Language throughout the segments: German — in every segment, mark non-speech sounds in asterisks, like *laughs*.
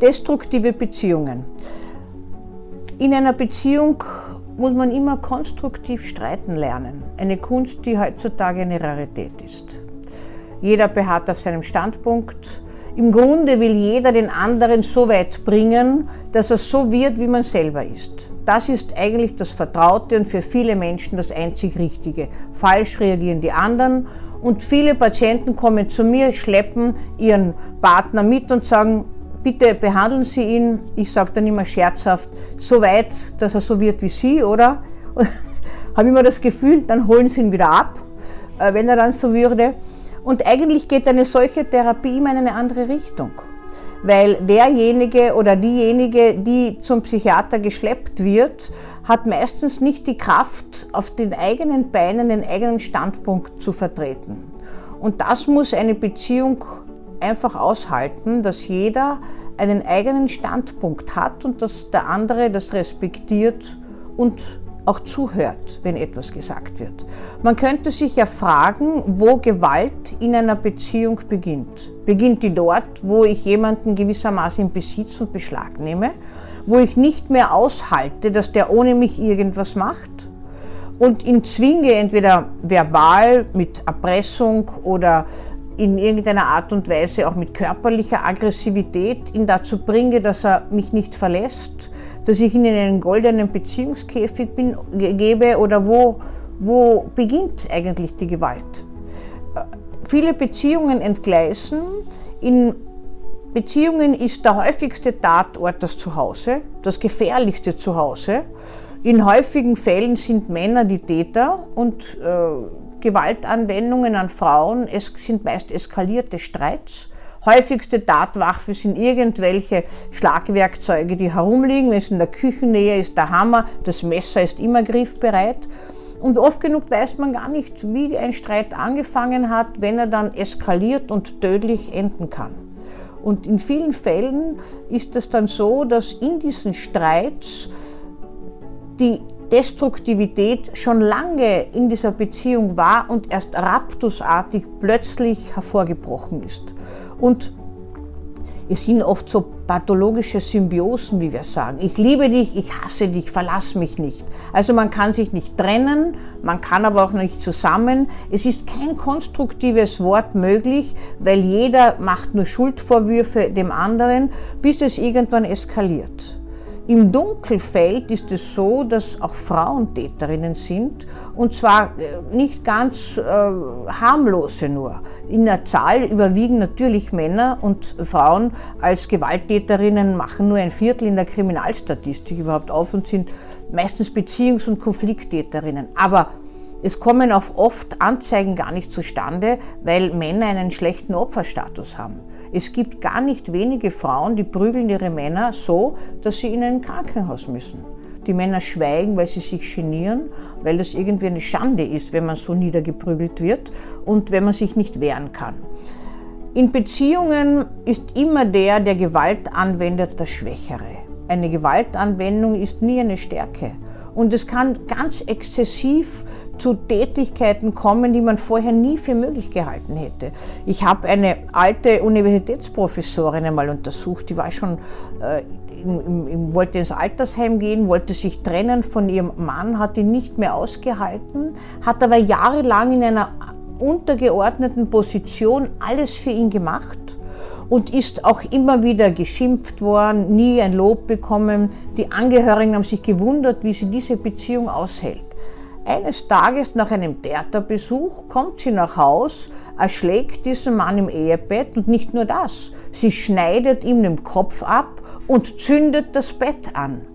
Destruktive Beziehungen. In einer Beziehung muss man immer konstruktiv streiten lernen. Eine Kunst, die heutzutage eine Rarität ist. Jeder beharrt auf seinem Standpunkt. Im Grunde will jeder den anderen so weit bringen, dass er so wird, wie man selber ist. Das ist eigentlich das Vertraute und für viele Menschen das einzig Richtige. Falsch reagieren die anderen und viele Patienten kommen zu mir, schleppen ihren Partner mit und sagen, bitte behandeln Sie ihn, ich sage dann immer scherzhaft, so weit, dass er so wird wie Sie, oder? *laughs* Habe immer das Gefühl, dann holen Sie ihn wieder ab, äh, wenn er dann so würde. Und eigentlich geht eine solche Therapie immer in eine andere Richtung. Weil derjenige oder diejenige, die zum Psychiater geschleppt wird, hat meistens nicht die Kraft, auf den eigenen Beinen den eigenen Standpunkt zu vertreten. Und das muss eine Beziehung einfach aushalten, dass jeder einen eigenen Standpunkt hat und dass der andere das respektiert und auch zuhört, wenn etwas gesagt wird. Man könnte sich ja fragen, wo Gewalt in einer Beziehung beginnt. Beginnt die dort, wo ich jemanden gewissermaßen in Besitz und Beschlag nehme, wo ich nicht mehr aushalte, dass der ohne mich irgendwas macht und ihn zwinge, entweder verbal mit Erpressung oder in irgendeiner Art und Weise auch mit körperlicher Aggressivität ihn dazu bringe, dass er mich nicht verlässt, dass ich ihn in einen goldenen Beziehungskäfig bin, gebe oder wo, wo beginnt eigentlich die Gewalt? Viele Beziehungen entgleisen. In Beziehungen ist der häufigste Tatort das Zuhause, das gefährlichste Zuhause. In häufigen Fällen sind Männer die Täter und äh, Gewaltanwendungen an Frauen es sind meist eskalierte Streits. Häufigste Tatwaffe sind irgendwelche Schlagwerkzeuge, die herumliegen. Wenn es in der Küchennähe ist, der Hammer, das Messer ist immer griffbereit. Und oft genug weiß man gar nicht, wie ein Streit angefangen hat, wenn er dann eskaliert und tödlich enden kann. Und in vielen Fällen ist es dann so, dass in diesen Streits die Destruktivität schon lange in dieser Beziehung war und erst raptusartig plötzlich hervorgebrochen ist. Und es sind oft so pathologische Symbiosen, wie wir sagen. Ich liebe dich, ich hasse dich, verlass mich nicht. Also man kann sich nicht trennen, man kann aber auch nicht zusammen. Es ist kein konstruktives Wort möglich, weil jeder macht nur Schuldvorwürfe dem anderen, bis es irgendwann eskaliert. Im Dunkelfeld ist es so, dass auch Frauen Täterinnen sind und zwar äh, nicht ganz äh, harmlose nur. In der Zahl überwiegen natürlich Männer und Frauen als Gewalttäterinnen machen nur ein Viertel in der Kriminalstatistik überhaupt auf und sind meistens Beziehungs- und Konflikttäterinnen. Aber es kommen auch oft Anzeigen gar nicht zustande, weil Männer einen schlechten Opferstatus haben. Es gibt gar nicht wenige Frauen, die prügeln ihre Männer so, dass sie in ein Krankenhaus müssen. Die Männer schweigen, weil sie sich genieren, weil das irgendwie eine Schande ist, wenn man so niedergeprügelt wird und wenn man sich nicht wehren kann. In Beziehungen ist immer der, der Gewalt anwendet, der Schwächere. Eine Gewaltanwendung ist nie eine Stärke. Und es kann ganz exzessiv zu Tätigkeiten kommen, die man vorher nie für möglich gehalten hätte. Ich habe eine alte Universitätsprofessorin einmal untersucht, die war schon äh, im, im, wollte ins Altersheim gehen, wollte sich trennen von ihrem Mann, hat ihn nicht mehr ausgehalten, hat aber jahrelang in einer untergeordneten Position alles für ihn gemacht und ist auch immer wieder geschimpft worden, nie ein Lob bekommen. Die Angehörigen haben sich gewundert, wie sie diese Beziehung aushält. Eines Tages nach einem Theaterbesuch kommt sie nach Haus, erschlägt diesen Mann im Ehebett und nicht nur das, sie schneidet ihm den Kopf ab und zündet das Bett an.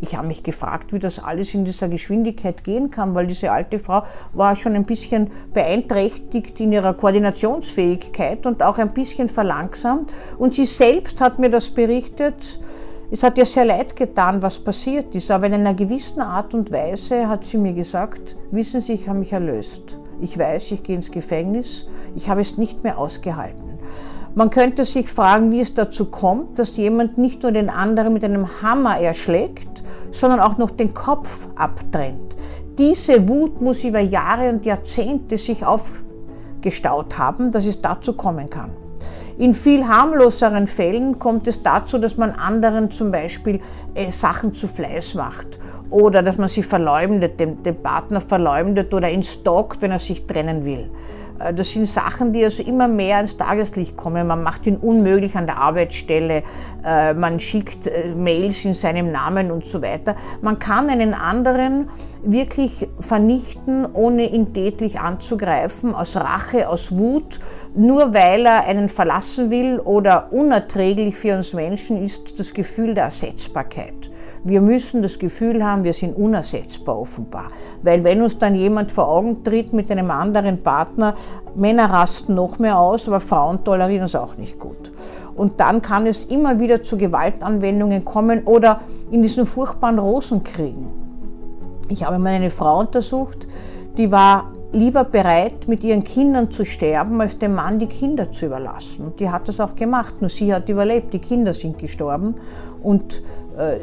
Ich habe mich gefragt, wie das alles in dieser Geschwindigkeit gehen kann, weil diese alte Frau war schon ein bisschen beeinträchtigt in ihrer Koordinationsfähigkeit und auch ein bisschen verlangsamt. Und sie selbst hat mir das berichtet. Es hat ihr sehr leid getan, was passiert ist, aber in einer gewissen Art und Weise hat sie mir gesagt, wissen Sie, ich habe mich erlöst. Ich weiß, ich gehe ins Gefängnis, ich habe es nicht mehr ausgehalten. Man könnte sich fragen, wie es dazu kommt, dass jemand nicht nur den anderen mit einem Hammer erschlägt, sondern auch noch den Kopf abtrennt. Diese Wut muss über Jahre und Jahrzehnte sich aufgestaut haben, dass es dazu kommen kann. In viel harmloseren Fällen kommt es dazu, dass man anderen zum Beispiel äh, Sachen zu Fleiß macht oder dass man sie verleumdet, den, den Partner verleumdet oder ihn stalkt, wenn er sich trennen will. Äh, das sind Sachen, die also immer mehr ins Tageslicht kommen. Man macht ihn unmöglich an der Arbeitsstelle, äh, man schickt äh, Mails in seinem Namen und so weiter. Man kann einen anderen wirklich vernichten, ohne ihn tätlich anzugreifen, aus Rache, aus Wut, nur weil er einen verlassen will oder unerträglich für uns Menschen ist das Gefühl der Ersetzbarkeit. Wir müssen das Gefühl haben, wir sind unersetzbar offenbar. Weil wenn uns dann jemand vor Augen tritt mit einem anderen Partner, Männer rasten noch mehr aus, aber Frauen tolerieren es auch nicht gut. Und dann kann es immer wieder zu Gewaltanwendungen kommen oder in diesen furchtbaren Rosenkriegen. Ich habe mal eine Frau untersucht, die war lieber bereit, mit ihren Kindern zu sterben, als dem Mann die Kinder zu überlassen. Und die hat das auch gemacht. Nur sie hat überlebt, die Kinder sind gestorben. Und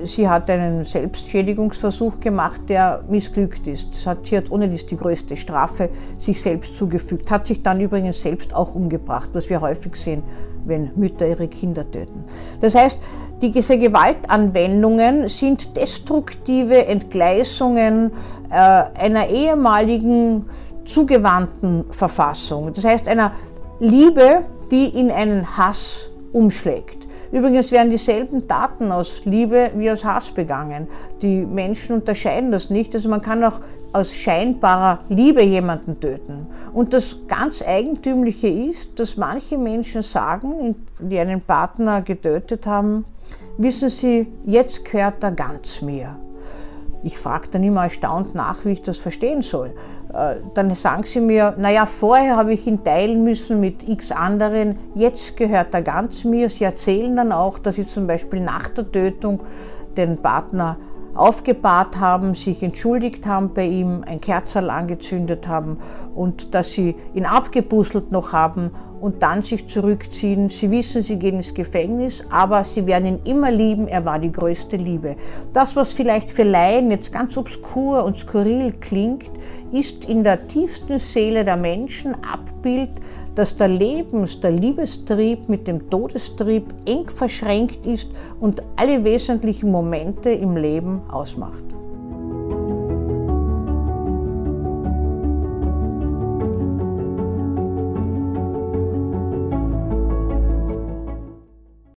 sie hat einen Selbstschädigungsversuch gemacht, der missglückt ist. Sie hat ohne dies die größte Strafe sich selbst zugefügt. Hat sich dann übrigens selbst auch umgebracht, was wir häufig sehen, wenn Mütter ihre Kinder töten. Das heißt, diese Gewaltanwendungen sind destruktive Entgleisungen äh, einer ehemaligen zugewandten Verfassung. Das heißt einer Liebe, die in einen Hass umschlägt. Übrigens werden dieselben Taten aus Liebe wie aus Hass begangen. Die Menschen unterscheiden das nicht. Also man kann auch aus scheinbarer Liebe jemanden töten. Und das ganz Eigentümliche ist, dass manche Menschen sagen, die einen Partner getötet haben, wissen Sie, jetzt gehört er ganz mir. Ich frage dann immer erstaunt nach, wie ich das verstehen soll. Äh, dann sagen sie mir, naja, vorher habe ich ihn teilen müssen mit x anderen, jetzt gehört er ganz mir. Sie erzählen dann auch, dass sie zum Beispiel nach der Tötung den Partner aufgebahrt haben, sich entschuldigt haben bei ihm, ein Kerzerl angezündet haben und dass sie ihn abgebusselt noch haben und dann sich zurückziehen. Sie wissen, sie gehen ins Gefängnis, aber sie werden ihn immer lieben. Er war die größte Liebe. Das, was vielleicht für Laien jetzt ganz obskur und skurril klingt, ist in der tiefsten Seele der Menschen Abbild dass der Lebens-, der Liebestrieb mit dem Todestrieb eng verschränkt ist und alle wesentlichen Momente im Leben ausmacht.